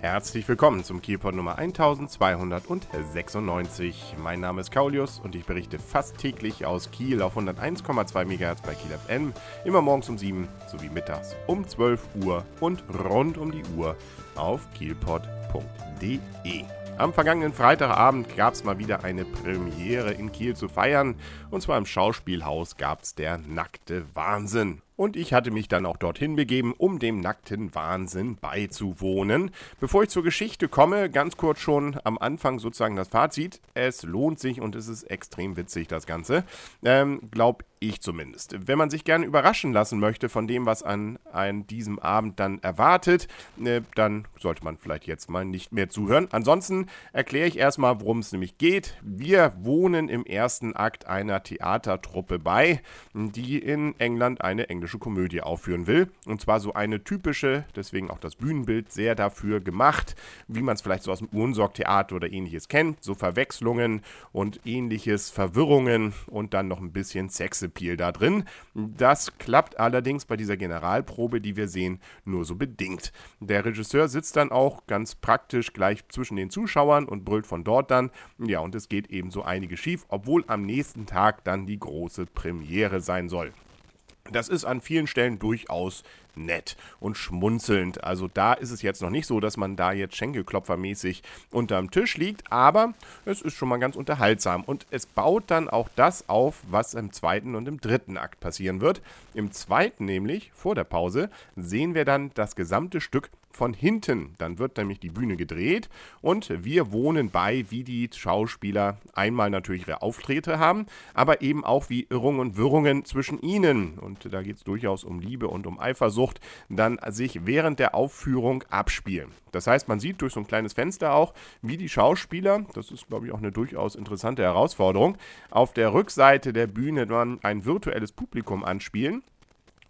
Herzlich willkommen zum Kielpot Nummer 1296. Mein Name ist Kaulius und ich berichte fast täglich aus Kiel auf 101,2 MHz bei Kiel FM, immer morgens um 7 sowie mittags um 12 Uhr und rund um die Uhr auf kielpot.de. Am vergangenen Freitagabend gab es mal wieder eine Premiere in Kiel zu feiern. Und zwar im Schauspielhaus gab es der nackte Wahnsinn. Und ich hatte mich dann auch dorthin begeben, um dem nackten Wahnsinn beizuwohnen. Bevor ich zur Geschichte komme, ganz kurz schon am Anfang sozusagen das Fazit. Es lohnt sich und es ist extrem witzig, das Ganze. Ähm, glaub ich zumindest. Wenn man sich gerne überraschen lassen möchte von dem, was an, an diesem Abend dann erwartet, äh, dann sollte man vielleicht jetzt mal nicht mehr zuhören. Ansonsten erkläre ich erstmal, worum es nämlich geht. Wir wohnen im ersten Akt einer Theatertruppe bei, die in England eine englische romantische Komödie aufführen will. Und zwar so eine typische, deswegen auch das Bühnenbild sehr dafür gemacht, wie man es vielleicht so aus dem Uhrensorg-Theater oder ähnliches kennt. So Verwechslungen und ähnliches, Verwirrungen und dann noch ein bisschen Sexappeal da drin. Das klappt allerdings bei dieser Generalprobe, die wir sehen, nur so bedingt. Der Regisseur sitzt dann auch ganz praktisch gleich zwischen den Zuschauern und brüllt von dort dann. Ja, und es geht eben so einiges schief, obwohl am nächsten Tag dann die große Premiere sein soll. Das ist an vielen Stellen durchaus nett und schmunzelnd. Also da ist es jetzt noch nicht so, dass man da jetzt Schenkelklopfermäßig unterm Tisch liegt, aber es ist schon mal ganz unterhaltsam und es baut dann auch das auf, was im zweiten und im dritten Akt passieren wird. Im zweiten nämlich, vor der Pause, sehen wir dann das gesamte Stück von hinten. Dann wird nämlich die Bühne gedreht und wir wohnen bei, wie die Schauspieler einmal natürlich ihre Auftritte haben, aber eben auch wie Irrungen und Wirrungen zwischen ihnen. Und da geht es durchaus um Liebe und um Eifersucht, dann sich während der Aufführung abspielen. Das heißt, man sieht durch so ein kleines Fenster auch, wie die Schauspieler, das ist glaube ich auch eine durchaus interessante Herausforderung, auf der Rückseite der Bühne dann ein virtuelles Publikum anspielen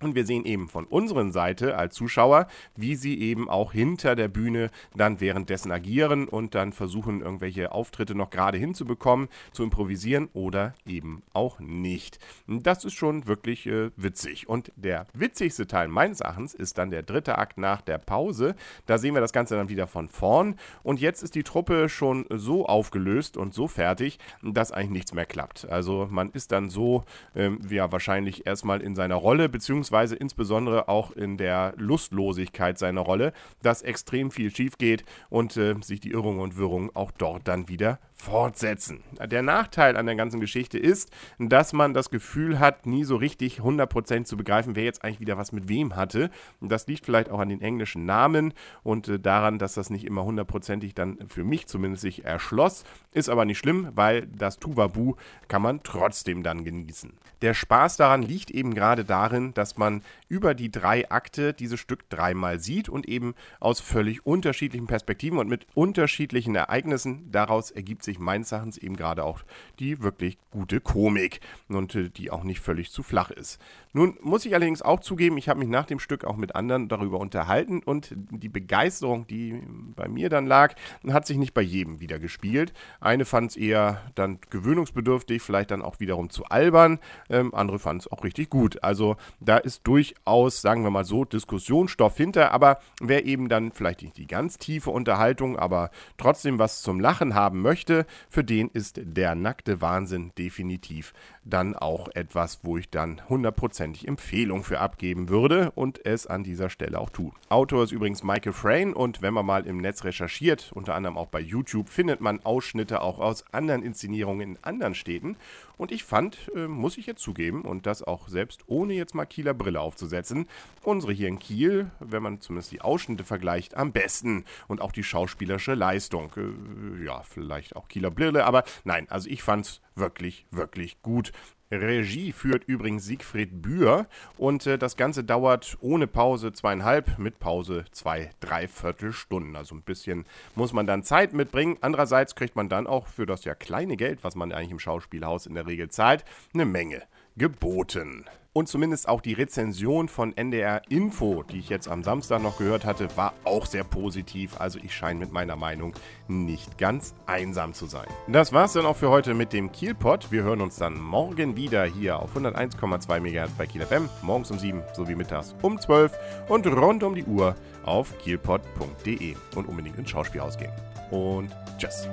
und wir sehen eben von unseren Seite als Zuschauer, wie sie eben auch hinter der Bühne dann währenddessen agieren und dann versuchen, irgendwelche Auftritte noch gerade hinzubekommen, zu improvisieren oder eben auch nicht. Das ist schon wirklich äh, witzig. Und der witzigste Teil meines Erachtens ist dann der dritte Akt nach der Pause. Da sehen wir das Ganze dann wieder von vorn. Und jetzt ist die Truppe schon so aufgelöst und so fertig, dass eigentlich nichts mehr klappt. Also man ist dann so, ähm, ja, wahrscheinlich erstmal in seiner Rolle, beziehungsweise beziehungsweise insbesondere auch in der Lustlosigkeit seiner Rolle, dass extrem viel schief geht und äh, sich die Irrungen und Wirrungen auch dort dann wieder fortsetzen. Der Nachteil an der ganzen Geschichte ist, dass man das Gefühl hat, nie so richtig 100% zu begreifen, wer jetzt eigentlich wieder was mit wem hatte. Das liegt vielleicht auch an den englischen Namen und äh, daran, dass das nicht immer hundertprozentig dann für mich zumindest sich erschloss. Ist aber nicht schlimm, weil das Tuvabu kann man trotzdem dann genießen. Der Spaß daran liegt eben gerade darin, dass man über die drei Akte dieses Stück dreimal sieht und eben aus völlig unterschiedlichen Perspektiven und mit unterschiedlichen Ereignissen daraus ergibt sich sich meines Erachtens eben gerade auch die wirklich gute Komik und äh, die auch nicht völlig zu flach ist. Nun muss ich allerdings auch zugeben, ich habe mich nach dem Stück auch mit anderen darüber unterhalten und die Begeisterung, die bei mir dann lag, hat sich nicht bei jedem wieder gespielt. Eine fand es eher dann gewöhnungsbedürftig, vielleicht dann auch wiederum zu albern, ähm, andere fanden es auch richtig gut. Also da ist durchaus, sagen wir mal so, Diskussionsstoff hinter, aber wer eben dann vielleicht nicht die ganz tiefe Unterhaltung, aber trotzdem was zum Lachen haben möchte, für den ist der nackte Wahnsinn definitiv dann auch etwas, wo ich dann hundertprozentig Empfehlung für abgeben würde und es an dieser Stelle auch tue. Autor ist übrigens Michael Frayn und wenn man mal im Netz recherchiert, unter anderem auch bei YouTube, findet man Ausschnitte auch aus anderen Inszenierungen in anderen Städten. Und ich fand, äh, muss ich jetzt zugeben, und das auch selbst ohne jetzt mal Kieler Brille aufzusetzen, unsere hier in Kiel, wenn man zumindest die Ausschnitte vergleicht, am besten. Und auch die schauspielerische Leistung. Äh, ja, vielleicht auch Kieler Brille, aber nein, also ich fand es wirklich, wirklich gut. Regie führt übrigens Siegfried Bühr und äh, das Ganze dauert ohne Pause zweieinhalb, mit Pause zwei, dreiviertel Stunden. Also ein bisschen muss man dann Zeit mitbringen. Andererseits kriegt man dann auch für das ja kleine Geld, was man eigentlich im Schauspielhaus in der Regel zahlt, eine Menge geboten. Und zumindest auch die Rezension von NDR Info, die ich jetzt am Samstag noch gehört hatte, war auch sehr positiv. Also ich scheine mit meiner Meinung nicht ganz einsam zu sein. Das war's dann auch für heute mit dem Kielpot. Wir hören uns dann morgen wieder hier auf 101,2 MHz bei Kiel FM, morgens um 7 sowie mittags um 12 und rund um die Uhr auf kielpot.de und unbedingt ins Schauspielhaus gehen. Und tschüss.